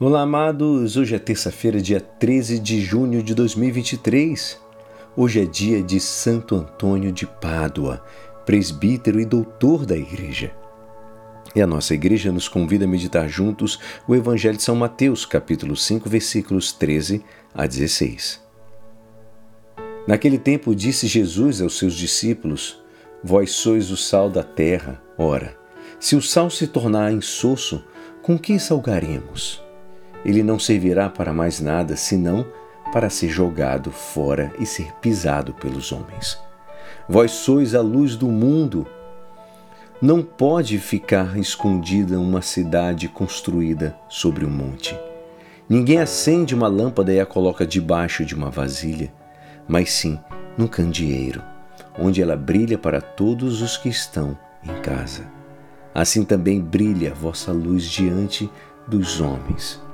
Olá, amados. Hoje é terça-feira, dia 13 de junho de 2023. Hoje é dia de Santo Antônio de Pádua, presbítero e doutor da Igreja. E a nossa igreja nos convida a meditar juntos o Evangelho de São Mateus, capítulo 5, versículos 13 a 16. Naquele tempo disse Jesus aos seus discípulos: Vós sois o sal da terra. Ora, se o sal se tornar insosso, com que salgaremos? Ele não servirá para mais nada senão para ser jogado fora e ser pisado pelos homens. Vós sois a luz do mundo. Não pode ficar escondida uma cidade construída sobre um monte. Ninguém acende uma lâmpada e a coloca debaixo de uma vasilha, mas sim no candeeiro, onde ela brilha para todos os que estão em casa. Assim também brilha a vossa luz diante dos homens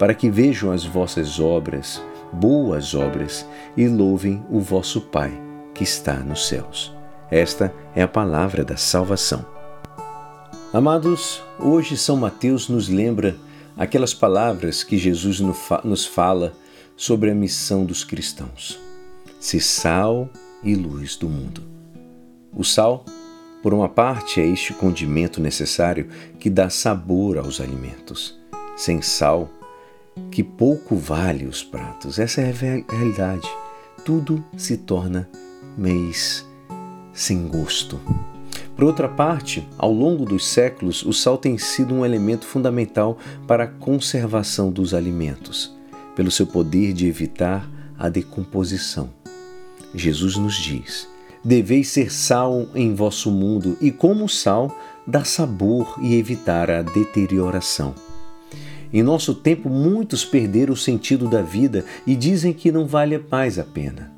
para que vejam as vossas obras, boas obras, e louvem o vosso Pai que está nos céus. Esta é a palavra da salvação. Amados, hoje São Mateus nos lembra aquelas palavras que Jesus nos fala sobre a missão dos cristãos: ser sal e luz do mundo. O sal, por uma parte, é este condimento necessário que dá sabor aos alimentos. Sem sal, que pouco vale os pratos. Essa é a realidade. Tudo se torna mês sem gosto. Por outra parte, ao longo dos séculos, o sal tem sido um elemento fundamental para a conservação dos alimentos, pelo seu poder de evitar a decomposição. Jesus nos diz: Deveis ser sal em vosso mundo, e como sal, dar sabor e evitar a deterioração. Em nosso tempo, muitos perderam o sentido da vida e dizem que não vale mais a pena,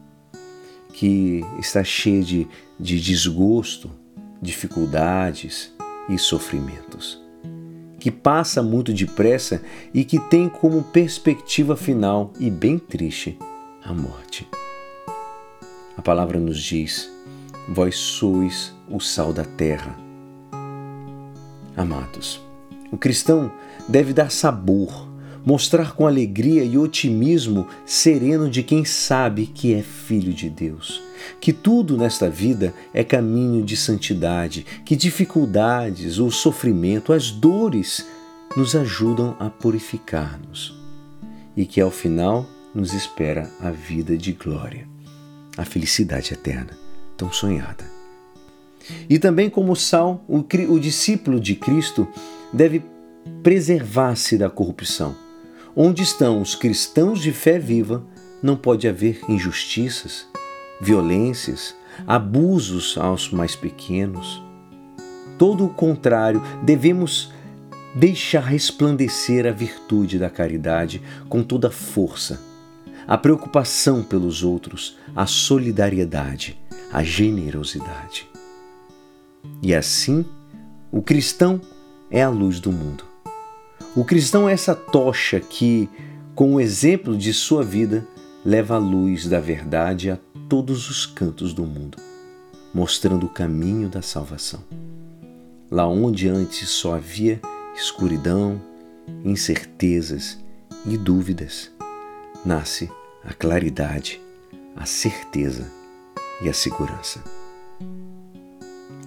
que está cheio de, de desgosto, dificuldades e sofrimentos, que passa muito depressa e que tem como perspectiva final e bem triste a morte. A palavra nos diz: Vós sois o sal da terra. Amados, o cristão deve dar sabor, mostrar com alegria e otimismo sereno de quem sabe que é filho de Deus. Que tudo nesta vida é caminho de santidade, que dificuldades, o sofrimento, as dores nos ajudam a purificar-nos e que ao final nos espera a vida de glória, a felicidade eterna, tão sonhada. E também, como sal, o, o discípulo de Cristo deve preservar-se da corrupção. Onde estão os cristãos de fé viva, não pode haver injustiças, violências, abusos aos mais pequenos. Todo o contrário, devemos deixar resplandecer a virtude da caridade com toda a força, a preocupação pelos outros, a solidariedade, a generosidade. E assim, o cristão é a luz do mundo. O cristão é essa tocha que, com o exemplo de sua vida, leva a luz da verdade a todos os cantos do mundo, mostrando o caminho da salvação. Lá onde antes só havia escuridão, incertezas e dúvidas, nasce a claridade, a certeza e a segurança.